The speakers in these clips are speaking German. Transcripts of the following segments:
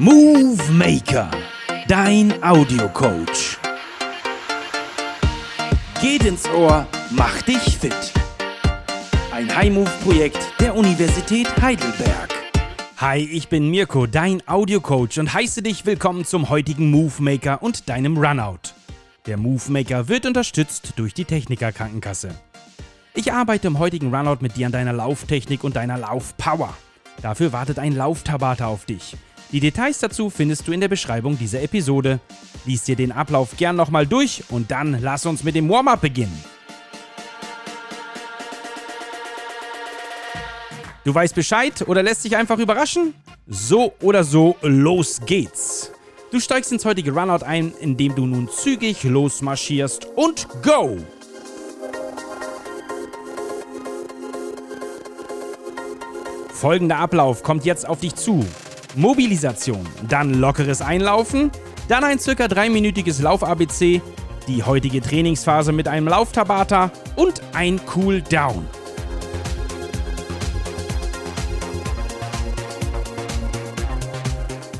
Movie Maker, dein Audiocoach. Geht ins Ohr, mach dich fit. Ein High-Move-Projekt der Universität Heidelberg. Hi, ich bin Mirko, dein Audiocoach und heiße dich willkommen zum heutigen Move Maker und deinem Runout. Der Move Maker wird unterstützt durch die Techniker Krankenkasse. Ich arbeite im heutigen Runout mit dir an deiner Lauftechnik und deiner Laufpower. Dafür wartet ein Lauftabata auf dich. Die Details dazu findest du in der Beschreibung dieser Episode. Lies dir den Ablauf gern nochmal durch und dann lass uns mit dem Warm-up beginnen. Du weißt Bescheid oder lässt dich einfach überraschen? So oder so, los geht's! Du steigst ins heutige Runout ein, indem du nun zügig losmarschierst und go! Folgender Ablauf kommt jetzt auf dich zu. Mobilisation, dann lockeres Einlaufen, dann ein circa dreiminütiges Lauf-ABC, die heutige Trainingsphase mit einem Lauftabata und ein Cool-Down.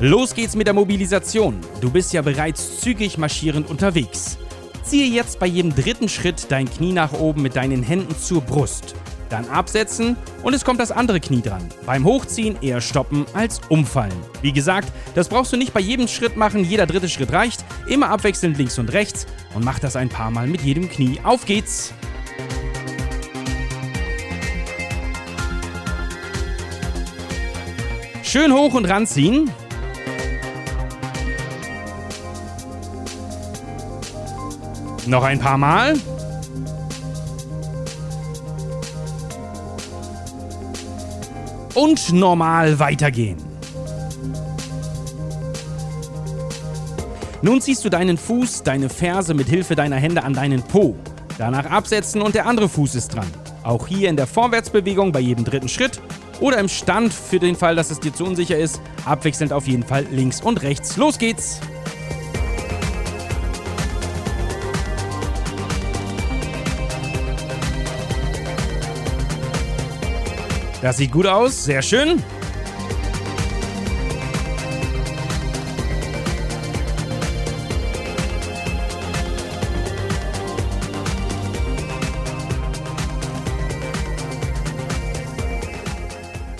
Los geht's mit der Mobilisation. Du bist ja bereits zügig marschierend unterwegs. Ziehe jetzt bei jedem dritten Schritt dein Knie nach oben mit deinen Händen zur Brust. Dann absetzen und es kommt das andere Knie dran. Beim Hochziehen eher stoppen als umfallen. Wie gesagt, das brauchst du nicht bei jedem Schritt machen, jeder dritte Schritt reicht. Immer abwechselnd links und rechts und mach das ein paar Mal mit jedem Knie. Auf geht's! Schön hoch und ranziehen. Noch ein paar Mal. Und normal weitergehen. Nun ziehst du deinen Fuß, deine Ferse mit Hilfe deiner Hände an deinen Po. Danach absetzen und der andere Fuß ist dran. Auch hier in der Vorwärtsbewegung bei jedem dritten Schritt oder im Stand für den Fall, dass es dir zu unsicher ist, abwechselnd auf jeden Fall links und rechts. Los geht's! Das sieht gut aus, sehr schön.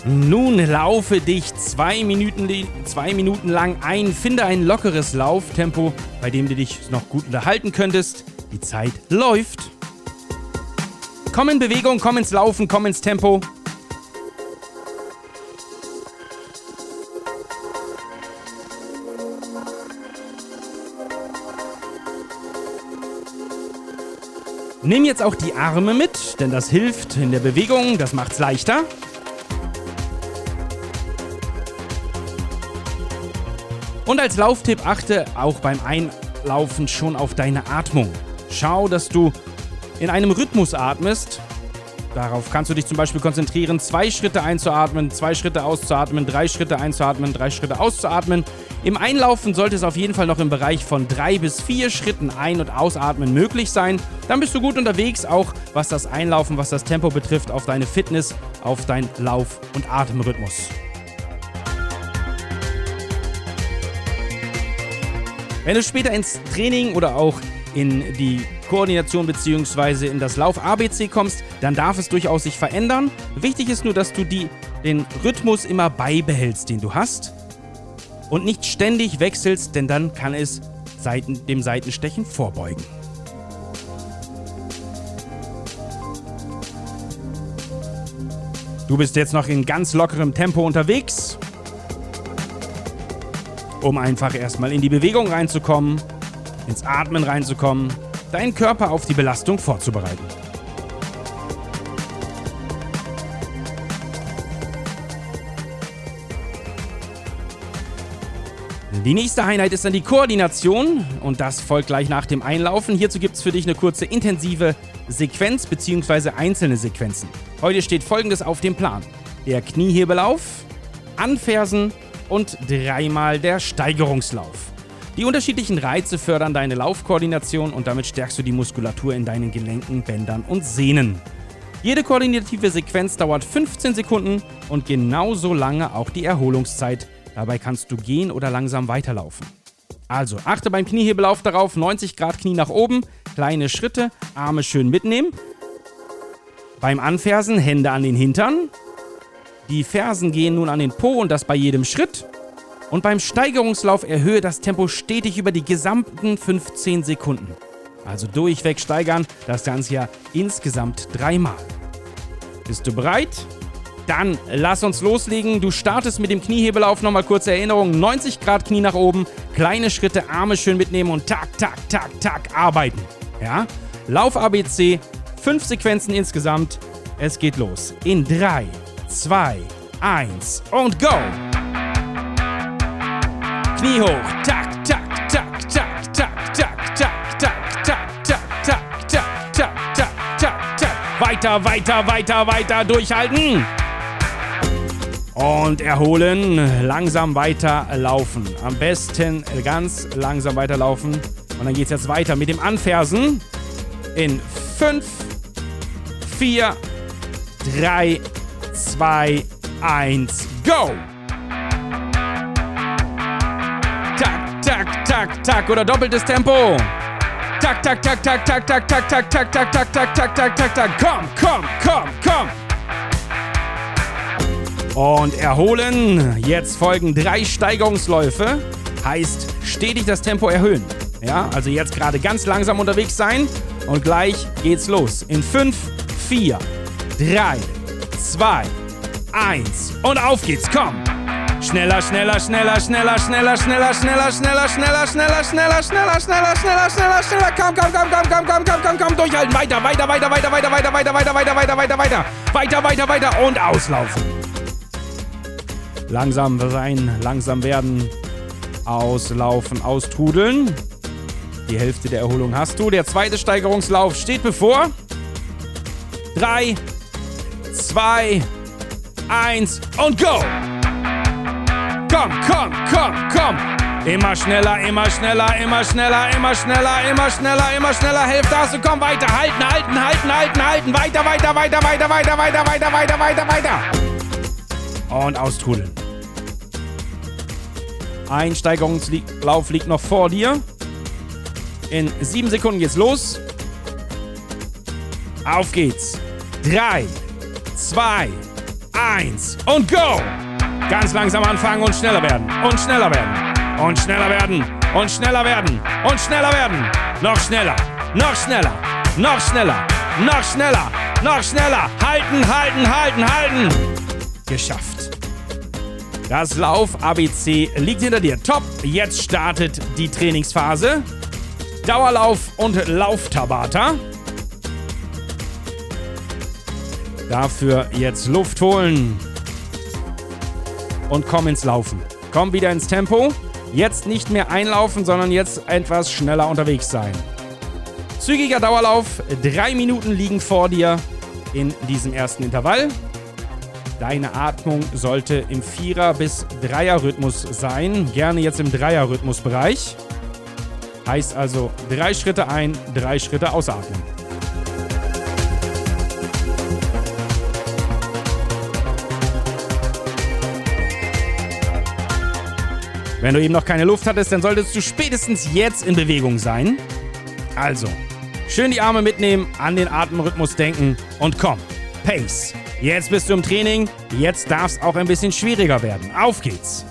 Nun laufe dich zwei Minuten, zwei Minuten lang ein. Finde ein lockeres Lauftempo, bei dem du dich noch gut unterhalten könntest. Die Zeit läuft. Komm in Bewegung, komm ins Laufen, komm ins Tempo. Nimm jetzt auch die Arme mit, denn das hilft in der Bewegung, das macht's leichter. Und als Lauftipp achte auch beim Einlaufen schon auf deine Atmung. Schau, dass du in einem Rhythmus atmest. Darauf kannst du dich zum Beispiel konzentrieren, zwei Schritte einzuatmen, zwei Schritte auszuatmen, drei Schritte einzuatmen, drei Schritte auszuatmen. Im Einlaufen sollte es auf jeden Fall noch im Bereich von drei bis vier Schritten ein- und ausatmen möglich sein. Dann bist du gut unterwegs, auch was das Einlaufen, was das Tempo betrifft, auf deine Fitness, auf dein Lauf- und Atemrhythmus. Wenn du später ins Training oder auch in die Koordination bzw. in das Lauf-ABC kommst, dann darf es durchaus sich verändern. Wichtig ist nur, dass du die, den Rhythmus immer beibehältst, den du hast und nicht ständig wechselst, denn dann kann es Seiten, dem Seitenstechen vorbeugen. Du bist jetzt noch in ganz lockerem Tempo unterwegs um einfach erstmal in die Bewegung reinzukommen, ins Atmen reinzukommen, deinen Körper auf die Belastung vorzubereiten. Die nächste Einheit ist dann die Koordination und das folgt gleich nach dem Einlaufen. Hierzu gibt es für dich eine kurze intensive Sequenz bzw. einzelne Sequenzen. Heute steht folgendes auf dem Plan. Der Kniehebelauf, Anfersen, und dreimal der Steigerungslauf. Die unterschiedlichen Reize fördern deine Laufkoordination und damit stärkst du die Muskulatur in deinen Gelenken, Bändern und Sehnen. Jede koordinative Sequenz dauert 15 Sekunden und genauso lange auch die Erholungszeit Dabei kannst du gehen oder langsam weiterlaufen. Also achte beim Kniehebelauf darauf, 90 Grad Knie nach oben, kleine Schritte, Arme schön mitnehmen. Beim Anfersen Hände an den Hintern. Die Fersen gehen nun an den Po und das bei jedem Schritt. Und beim Steigerungslauf erhöhe das Tempo stetig über die gesamten 15 Sekunden. Also durchweg steigern, das Ganze ja insgesamt dreimal. Bist du bereit? Dann lass uns loslegen. Du startest mit dem Kniehebelauf. Nochmal kurze Erinnerung. 90 Grad Knie nach oben. Kleine Schritte, Arme schön mitnehmen und tak, tak, tak, tak arbeiten. Ja? Lauf ABC. Fünf Sequenzen insgesamt. Es geht los. In 3, 2, 1 und go! Knie hoch. Tak, tak, tak, tak, tak, tak, tak, tak, tak, tak, tak, tak, tak, tak, tak, tak. Weiter, weiter, weiter, weiter durchhalten. Und erholen, langsam weiterlaufen. Am besten ganz langsam weiterlaufen. Und dann geht es jetzt weiter mit dem Anfersen. In 5, 4, 3, 2, 1, go! Tak, tak, tak, oder doppeltes Tempo. Tak, tak, tak, tak, tak, tak, tak, tak, tak, tak, tak, tak, tak, tak, tak, tak. Komm, komm, komm, komm. Und erholen. Jetzt folgen drei Steigerungsläufe. Heißt, stetig das Tempo erhöhen. Ja, also jetzt gerade ganz langsam unterwegs sein. Und gleich geht's los. In 5, 4, 3, 2, 1. Und auf geht's. Komm. Schneller, schneller, schneller, schneller, schneller, schneller, schneller, schneller, schneller, schneller, schneller, schneller, schneller, schneller, schneller, schneller. Komm, komm, komm, komm, komm, komm, komm, komm, komm. Durchhalten. Weiter, weiter, weiter, weiter, weiter, weiter, weiter, weiter, weiter, weiter, weiter, weiter. Weiter, weiter, weiter und auslaufen. Langsam sein, langsam werden. Auslaufen, austrudeln. Die Hälfte der Erholung hast du. Der zweite Steigerungslauf steht bevor. 3, 2, 1 und go! Komm, komm, komm, komm! Immer schneller, immer schneller, immer schneller, immer schneller, immer schneller, immer schneller. Hälfte hast du, komm weiter. Halten, halten, halten, halten, halten. Weiter, weiter, weiter, weiter, weiter, weiter, weiter, weiter, weiter, weiter. Und austrudeln. Ein Steigerungslauf liegt noch vor dir. In sieben Sekunden geht's los. Auf geht's. Drei, zwei, eins und go! Ganz langsam anfangen und schneller werden. Und schneller werden. Und schneller werden. Und schneller werden. Und schneller werden. Noch schneller. Noch schneller. Noch schneller. Noch schneller. Noch schneller. Halten, halten, halten, halten. Geschafft. Das Lauf ABC liegt hinter dir. Top. Jetzt startet die Trainingsphase. Dauerlauf und Lauftabata. Dafür jetzt Luft holen und komm ins Laufen. Komm wieder ins Tempo. Jetzt nicht mehr einlaufen, sondern jetzt etwas schneller unterwegs sein. Zügiger Dauerlauf. Drei Minuten liegen vor dir in diesem ersten Intervall. Deine Atmung sollte im Vierer- bis Dreier-Rhythmus sein. Gerne jetzt im Dreier-Rhythmus-Bereich. Heißt also drei Schritte ein, drei Schritte ausatmen. Wenn du eben noch keine Luft hattest, dann solltest du spätestens jetzt in Bewegung sein. Also, schön die Arme mitnehmen, an den Atemrhythmus denken und komm, Pace. Jetzt bist du im Training, jetzt darf es auch ein bisschen schwieriger werden. Auf geht's!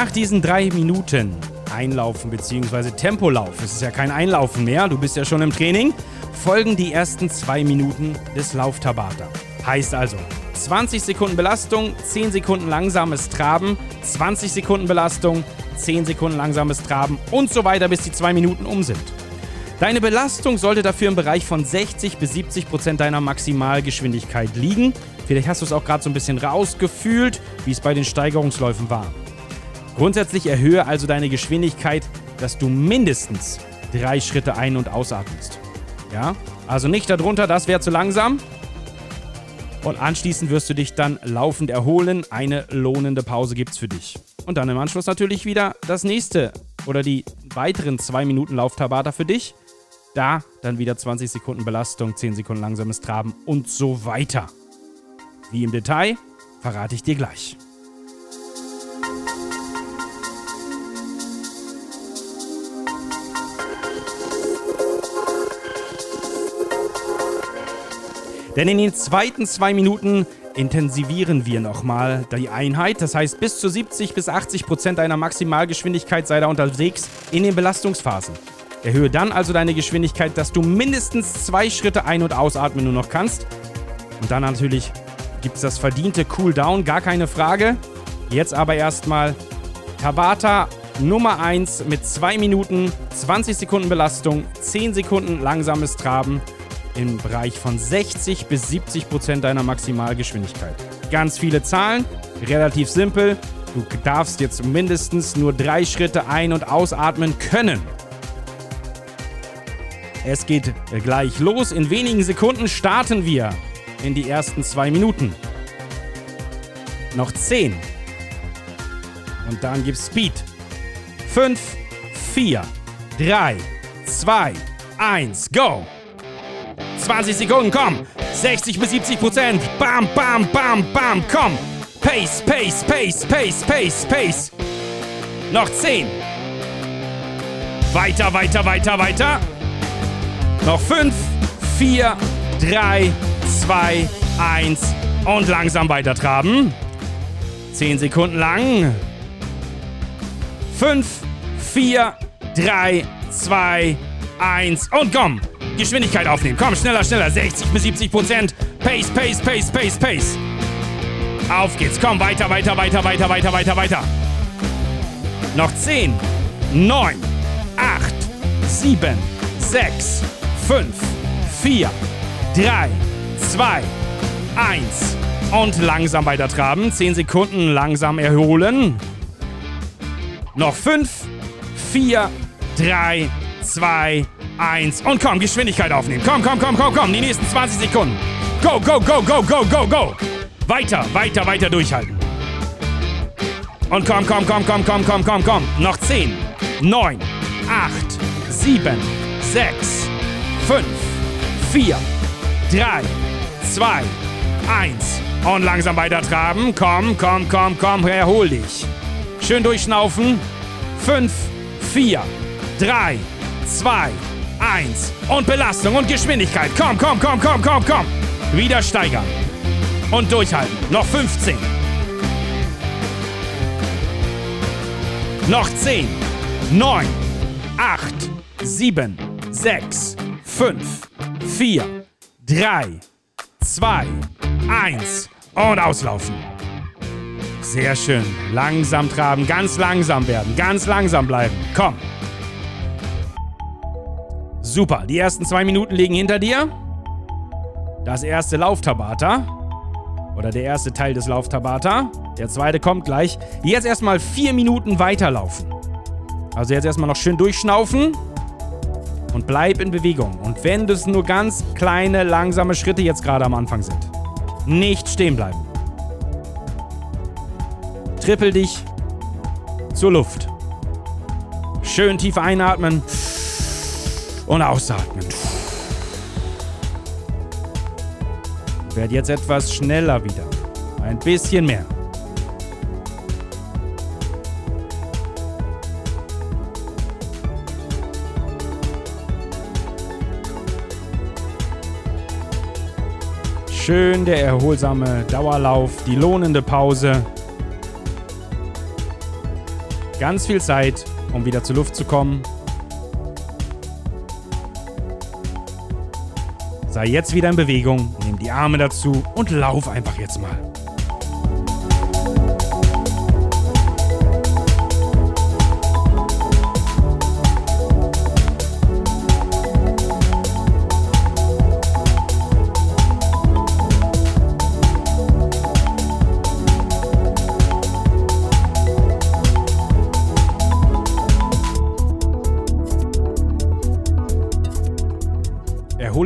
Nach diesen drei Minuten Einlaufen bzw. Tempolauf, es ist ja kein Einlaufen mehr, du bist ja schon im Training, folgen die ersten zwei Minuten des Lauftabata. Heißt also 20 Sekunden Belastung, 10 Sekunden langsames Traben, 20 Sekunden Belastung, 10 Sekunden langsames Traben und so weiter, bis die zwei Minuten um sind. Deine Belastung sollte dafür im Bereich von 60 bis 70 Prozent deiner Maximalgeschwindigkeit liegen. Vielleicht hast du es auch gerade so ein bisschen rausgefühlt, wie es bei den Steigerungsläufen war. Grundsätzlich erhöhe also deine Geschwindigkeit, dass du mindestens drei Schritte ein- und ausatmest. Ja? Also nicht darunter, das wäre zu langsam. Und anschließend wirst du dich dann laufend erholen. Eine lohnende Pause gibt es für dich. Und dann im Anschluss natürlich wieder das nächste oder die weiteren 2 Minuten Lauftabata für dich. Da dann wieder 20 Sekunden Belastung, 10 Sekunden langsames Traben und so weiter. Wie im Detail verrate ich dir gleich. Denn in den zweiten zwei Minuten intensivieren wir nochmal die Einheit. Das heißt, bis zu 70 bis 80 Prozent deiner Maximalgeschwindigkeit sei da unterwegs in den Belastungsphasen. Erhöhe dann also deine Geschwindigkeit, dass du mindestens zwei Schritte ein- und ausatmen nur noch kannst. Und dann natürlich gibt es das verdiente Cooldown, gar keine Frage. Jetzt aber erstmal Tabata Nummer 1 mit 2 Minuten, 20 Sekunden Belastung, 10 Sekunden langsames Traben im Bereich von 60 bis 70 Prozent deiner Maximalgeschwindigkeit. Ganz viele Zahlen, relativ simpel. Du darfst jetzt mindestens nur drei Schritte ein- und ausatmen können. Es geht gleich los. In wenigen Sekunden starten wir in die ersten zwei Minuten. Noch 10. Und dann gibt's Speed. 5, 4, 3, 2, 1, go! 20 Sekunden, komm. 60 bis 70 Prozent. Bam, bam, bam, bam, komm. Pace, Pace, Pace, Pace, Pace, Pace. Noch 10. Weiter, weiter, weiter, weiter. Noch 5, 4, 3, 2, 1. Und langsam weiter traben. 10 Sekunden lang. 5, 4, 3, 2, 1. Und komm. Geschwindigkeit aufnehmen. Komm, schneller, schneller. 60 bis 70 Prozent. Pace, Pace, Pace, Pace, Pace. Auf geht's. Komm, weiter, weiter, weiter, weiter, weiter, weiter, weiter. Noch 10, 9, 8, 7, 6, 5, 4, 3, 2, 1. Und langsam weiter traben. 10 Sekunden langsam erholen. Noch 5, 4, 3, 2, 1. Und komm, Geschwindigkeit aufnehmen. Komm, komm, komm, komm, komm. Die nächsten 20 Sekunden. Go, go, go, go, go, go, go. Weiter, weiter, weiter durchhalten. Und komm, komm, komm, komm, komm, komm, komm, komm. Noch 10, 9, 8, 7, 6, 5, 4, 3, 2, 1. Und langsam weiter traben. Komm, komm, komm, komm, erhol dich. Schön durchschnaufen. 5, 4, 3, 2, 1. Und Belastung und Geschwindigkeit. Komm, komm, komm, komm, komm, komm. Wieder steigern. Und durchhalten. Noch 15. Noch 10, 9, 8, 7, 6, 5, 4, 3, 2, 1 und auslaufen. Sehr schön. Langsam traben, ganz langsam werden, ganz langsam bleiben. Komm. Super, die ersten zwei Minuten liegen hinter dir. Das erste Lauftabata. Oder der erste Teil des Lauftabata. Der zweite kommt gleich. Jetzt erstmal vier Minuten weiterlaufen. Also jetzt erstmal noch schön durchschnaufen. Und bleib in Bewegung. Und wenn das nur ganz kleine, langsame Schritte jetzt gerade am Anfang sind. Nicht stehen bleiben. Trippel dich zur Luft. Schön tief einatmen und ausatmen. Werd jetzt etwas schneller wieder. Ein bisschen mehr. Schön der erholsame Dauerlauf, die lohnende Pause. Ganz viel Zeit, um wieder zur Luft zu kommen. Sei jetzt wieder in Bewegung, nimm die Arme dazu und lauf einfach jetzt mal.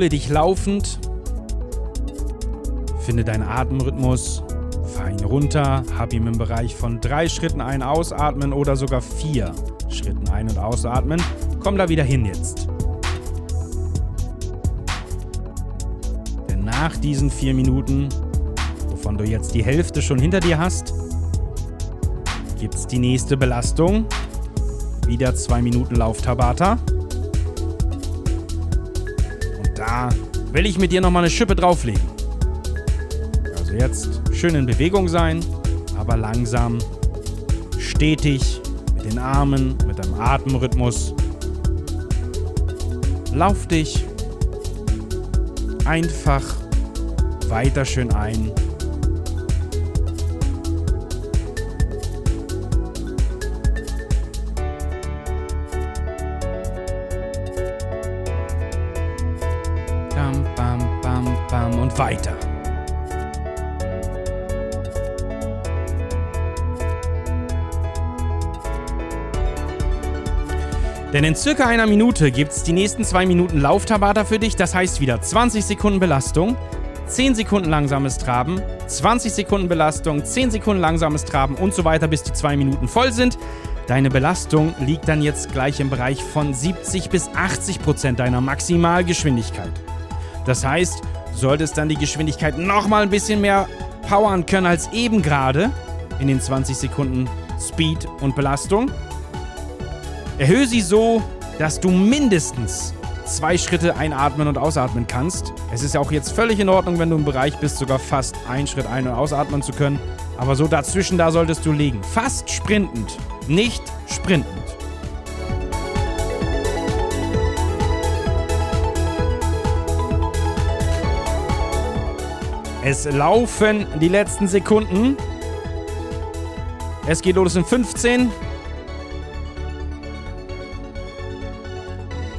Erhole dich laufend Finde deinen Atemrhythmus, fahr ihn runter, hab ihn im Bereich von drei Schritten ein- ausatmen oder sogar vier Schritten ein- und ausatmen. Komm da wieder hin jetzt. Denn nach diesen vier Minuten, wovon du jetzt die Hälfte schon hinter dir hast, gibt es die nächste Belastung. Wieder zwei Minuten Lauftabata. Und will ich mit dir nochmal eine Schippe drauflegen. Also jetzt schön in Bewegung sein, aber langsam, stetig, mit den Armen, mit deinem Atemrhythmus. Lauf dich einfach weiter schön ein. Und weiter. Denn in circa einer Minute gibt es die nächsten zwei Minuten Lauftabata für dich. Das heißt wieder 20 Sekunden Belastung, 10 Sekunden langsames Traben, 20 Sekunden Belastung, 10 Sekunden langsames Traben und so weiter, bis die zwei Minuten voll sind. Deine Belastung liegt dann jetzt gleich im Bereich von 70 bis 80 Prozent deiner Maximalgeschwindigkeit. Das heißt, solltest dann die Geschwindigkeit nochmal ein bisschen mehr powern können als eben gerade in den 20 Sekunden Speed und Belastung. Erhöhe sie so, dass du mindestens zwei Schritte einatmen und ausatmen kannst. Es ist ja auch jetzt völlig in Ordnung, wenn du im Bereich bist, sogar fast einen Schritt ein- und ausatmen zu können. Aber so dazwischen, da solltest du liegen. Fast sprintend, nicht sprintend. Es laufen die letzten Sekunden. Es geht los in 15.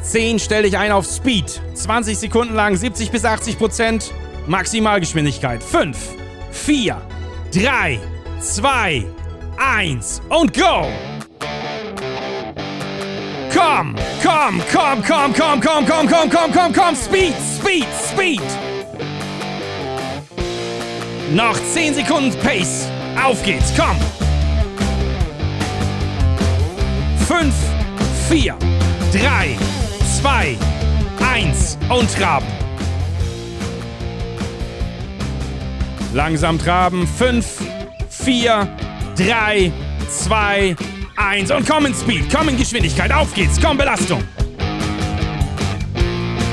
10, stell dich ein auf Speed. 20 Sekunden lang, 70 bis 80 Prozent Maximalgeschwindigkeit. 5, 4, 3, 2, 1 und go! Komm, komm, komm, komm, komm, komm, komm, komm, komm, komm, komm, Speed, Speed, Speed! Noch 10 Sekunden Pace. Auf geht's, komm! 5, 4, 3, 2, 1 und traben. Langsam traben. 5, 4, 3, 2, 1 und komm in Speed, komm in Geschwindigkeit. Auf geht's, komm Belastung.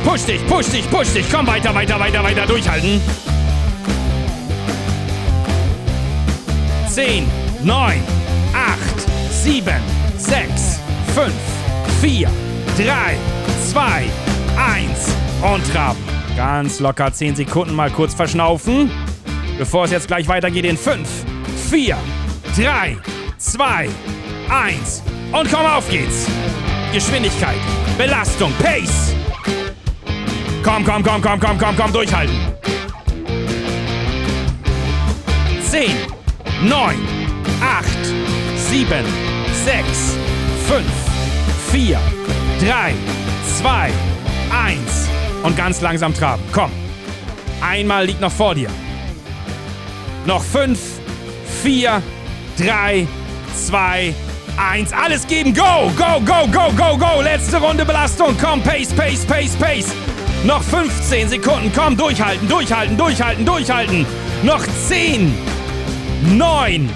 Push dich, push dich, push dich. Komm weiter, weiter, weiter, weiter durchhalten. 10, 9, 8, 7, 6, 5, 4, 3, 2, 1 und traben. Ganz locker 10 Sekunden mal kurz verschnaufen, bevor es jetzt gleich weitergeht in 5, 4, 3, 2, 1 und komm, auf geht's. Geschwindigkeit, Belastung, Pace. Komm, komm, komm, komm, komm, komm, komm, durchhalten. 10, 9, 8, 7, 6, 5, 4, 3, 2, 1 und ganz langsam traben. Komm. Einmal liegt noch vor dir. Noch 5, 4, 3, 2, 1. Alles geben. Go, go, go, go, go, go. Letzte Runde Belastung. Komm, Pace, Pace, Pace, Pace. Noch 15 Sekunden. Komm, durchhalten, durchhalten, durchhalten, durchhalten. Noch 10, 9,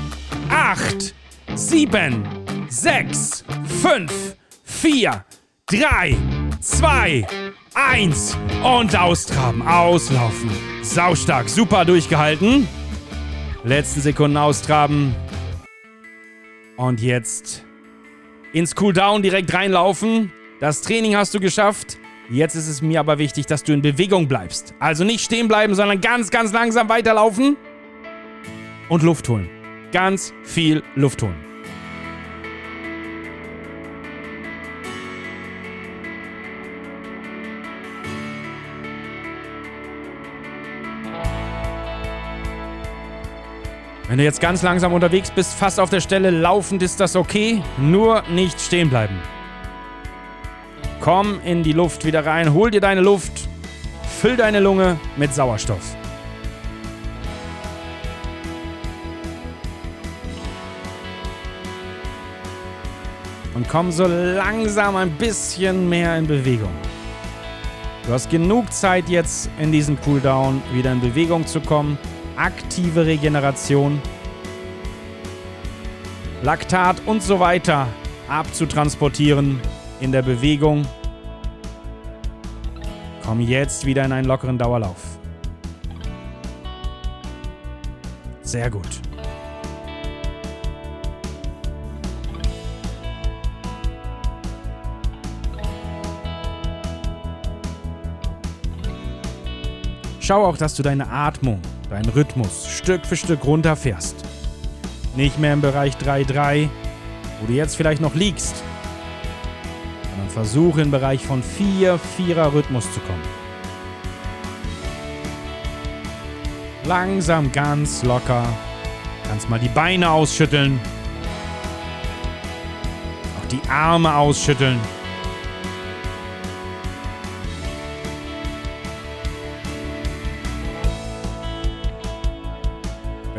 8, 7, 6, 5, 4, 3, 2, 1 und austraben, auslaufen. Saustark, super durchgehalten. Letzten Sekunden austraben. Und jetzt ins Cooldown direkt reinlaufen. Das Training hast du geschafft. Jetzt ist es mir aber wichtig, dass du in Bewegung bleibst. Also nicht stehen bleiben, sondern ganz, ganz langsam weiterlaufen und Luft holen. Ganz viel Luft holen. Wenn du jetzt ganz langsam unterwegs bist, fast auf der Stelle laufend, ist das okay. Nur nicht stehen bleiben. Komm in die Luft wieder rein, hol dir deine Luft, füll deine Lunge mit Sauerstoff. Und komm so langsam ein bisschen mehr in Bewegung. Du hast genug Zeit jetzt in diesem Cooldown wieder in Bewegung zu kommen. Aktive Regeneration, Laktat und so weiter abzutransportieren in der Bewegung. Komm jetzt wieder in einen lockeren Dauerlauf. Sehr gut. Schau auch, dass du deine Atmung, deinen Rhythmus Stück für Stück runterfährst. Nicht mehr im Bereich 3-3, wo du jetzt vielleicht noch liegst, sondern versuche im Bereich von 4-4er Rhythmus zu kommen. Langsam, ganz locker. Kannst mal die Beine ausschütteln. Auch die Arme ausschütteln.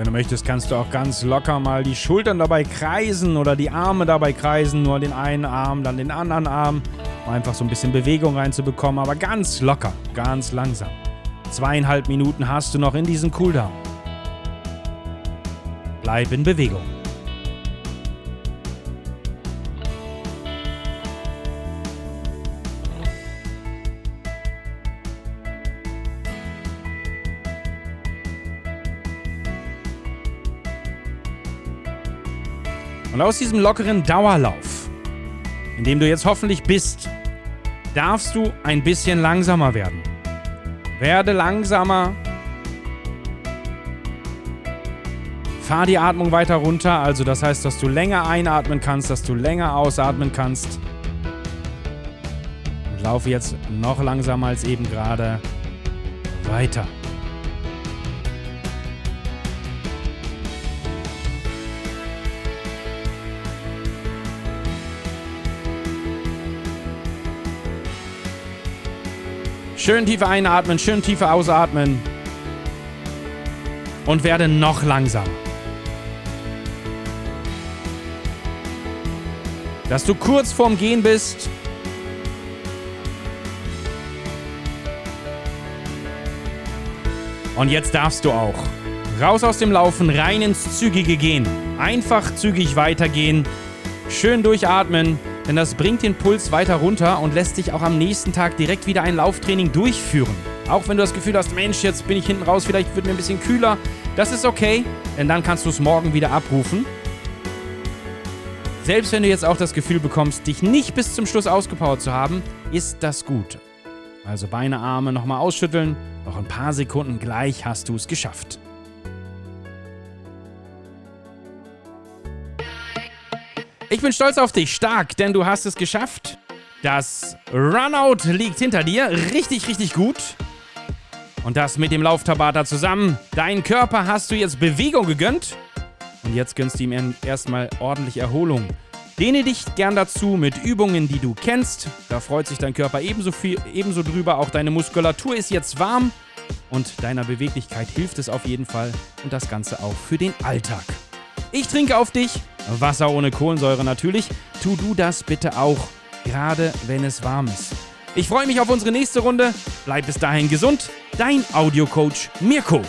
Wenn du möchtest, kannst du auch ganz locker mal die Schultern dabei kreisen oder die Arme dabei kreisen. Nur den einen Arm, dann den anderen Arm. Um einfach so ein bisschen Bewegung reinzubekommen, aber ganz locker, ganz langsam. Zweieinhalb Minuten hast du noch in diesem Cooldown. Bleib in Bewegung. Und aus diesem lockeren Dauerlauf, in dem du jetzt hoffentlich bist, darfst du ein bisschen langsamer werden. Werde langsamer. Fahr die Atmung weiter runter, also das heißt, dass du länger einatmen kannst, dass du länger ausatmen kannst. Und laufe jetzt noch langsamer als eben gerade weiter. Schön tiefer einatmen, schön tiefer ausatmen. Und werde noch langsamer. Dass du kurz vorm Gehen bist. Und jetzt darfst du auch raus aus dem Laufen, rein ins Zügige gehen. Einfach zügig weitergehen. Schön durchatmen denn das bringt den Puls weiter runter und lässt dich auch am nächsten Tag direkt wieder ein Lauftraining durchführen. Auch wenn du das Gefühl hast, Mensch, jetzt bin ich hinten raus, vielleicht wird mir ein bisschen kühler. Das ist okay, denn dann kannst du es morgen wieder abrufen. Selbst wenn du jetzt auch das Gefühl bekommst, dich nicht bis zum Schluss ausgepowert zu haben, ist das gut. Also Beine, Arme nochmal ausschütteln, noch ein paar Sekunden, gleich hast du es geschafft. Ich bin stolz auf dich, stark, denn du hast es geschafft. Das Runout liegt hinter dir, richtig, richtig gut. Und das mit dem Lauftabata zusammen. Dein Körper hast du jetzt Bewegung gegönnt. Und jetzt gönnst du ihm erstmal ordentlich Erholung. Dehne dich gern dazu mit Übungen, die du kennst. Da freut sich dein Körper ebenso, viel, ebenso drüber. Auch deine Muskulatur ist jetzt warm. Und deiner Beweglichkeit hilft es auf jeden Fall. Und das Ganze auch für den Alltag. Ich trinke auf dich. Wasser ohne Kohlensäure natürlich. Tu du das bitte auch, gerade wenn es warm ist. Ich freue mich auf unsere nächste Runde. Bleib bis dahin gesund. Dein Audiocoach Mirko.